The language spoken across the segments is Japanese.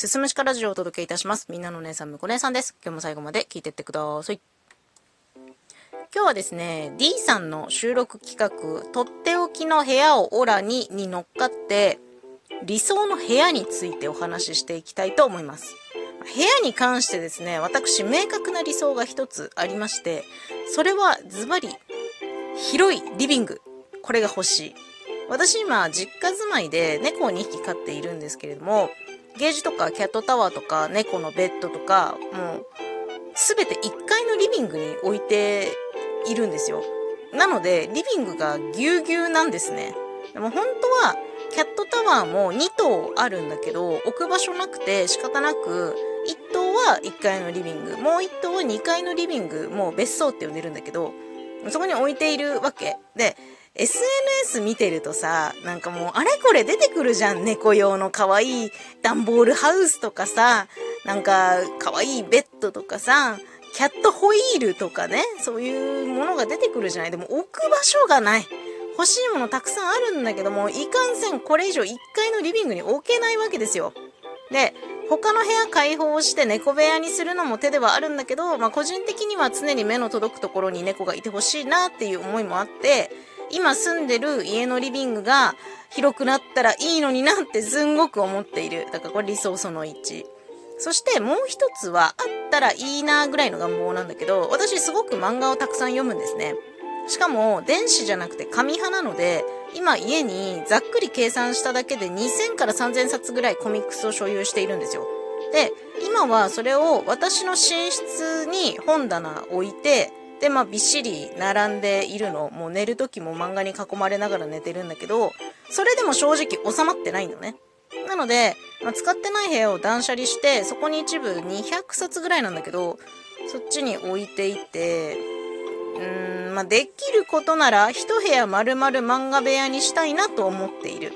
すすむしかラジオをお届けいたします。みんなの姉さん、むこ姉さんです。今日も最後まで聞いてってください。今日はですね、D さんの収録企画、とっておきの部屋をオラにに乗っかって、理想の部屋についてお話ししていきたいと思います。部屋に関してですね、私、明確な理想が一つありまして、それはズバリ、広いリビング。これが欲しい。私今、実家住まいで猫を2匹飼っているんですけれども、ゲージとかキャットタワーとか猫のベッドとか、もう、すべて1階のリビングに置いているんですよ。なので、リビングがぎゅうぎゅうなんですね。でも本当は、キャットタワーも2棟あるんだけど、置く場所なくて仕方なく、1棟は1階のリビング、もう1棟は2階のリビング、もう別荘って呼んでるんだけど、そこに置いているわけ。で、SNS 見てるとさ、なんかもうあれこれ出てくるじゃん。猫用の可愛い段ボールハウスとかさ、なんか可愛いベッドとかさ、キャットホイールとかね、そういうものが出てくるじゃない。でも置く場所がない。欲しいものたくさんあるんだけども、いかんせんこれ以上1階のリビングに置けないわけですよ。で、他の部屋開放して猫部屋にするのも手ではあるんだけど、まあ個人的には常に目の届くところに猫がいてほしいなっていう思いもあって、今住んでる家のリビングが広くなったらいいのになってすんごく思っている。だからこれ理想その1。そしてもう一つはあったらいいなぐらいの願望なんだけど、私すごく漫画をたくさん読むんですね。しかも電子じゃなくて紙派なので、今家にざっくり計算しただけで2000から3000冊ぐらいコミックスを所有しているんですよ。で、今はそれを私の寝室に本棚置いて、で、まあ、びっしり並んでいるの。もう寝る時も漫画に囲まれながら寝てるんだけど、それでも正直収まってないのね。なので、まあ、使ってない部屋を断捨離して、そこに一部200冊ぐらいなんだけど、そっちに置いていて、うーん、まあ、できることなら、一部屋丸々漫画部屋にしたいなと思っている。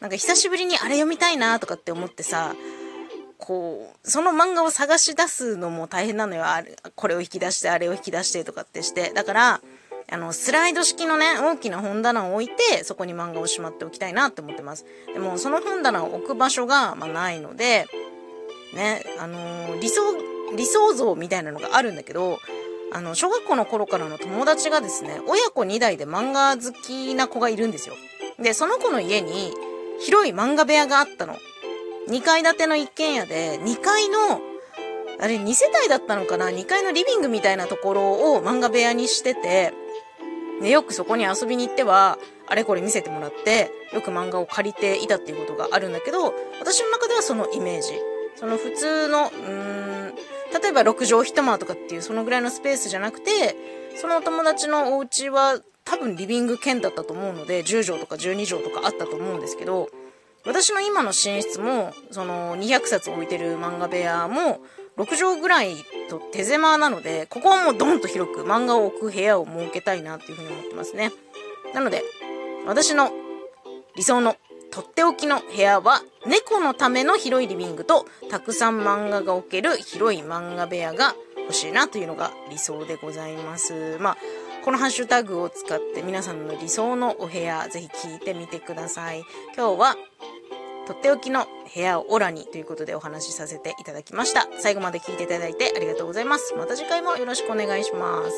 なんか久しぶりにあれ読みたいなとかって思ってさ、こう、その漫画を探し出すのも大変なのよ。あれ、これを引き出して、あれを引き出してとかってして。だから、あの、スライド式のね、大きな本棚を置いて、そこに漫画をしまっておきたいなって思ってます。でも、その本棚を置く場所が、まあ、ないので、ね、あのー、理想、理想像みたいなのがあるんだけど、あの、小学校の頃からの友達がですね、親子2代で漫画好きな子がいるんですよ。で、その子の家に、広い漫画部屋があったの。2階建ての一軒家で、2階の、あれ2世帯だったのかな ?2 階のリビングみたいなところを漫画部屋にしてて、で、よくそこに遊びに行っては、あれこれ見せてもらって、よく漫画を借りていたっていうことがあるんだけど、私の中ではそのイメージ。その普通の、うーん、例えば6畳一間とかっていうそのぐらいのスペースじゃなくて、そのお友達のお家は多分リビング兼だったと思うので、10畳とか12畳とかあったと思うんですけど、私の今の寝室も、その200冊置いてる漫画部屋も、6畳ぐらいと手狭なので、ここはもうドンと広く漫画を置く部屋を設けたいなっていうふうに思ってますね。なので、私の理想のとっておきの部屋は、猫のための広いリビングと、たくさん漫画が置ける広い漫画部屋が欲しいなというのが理想でございます。まあ、このハッシュタグを使って皆さんの理想のお部屋、ぜひ聞いてみてください。今日は、とっておきの部屋をオラにということでお話しさせていただきました。最後まで聞いていただいてありがとうございます。また次回もよろしくお願いします。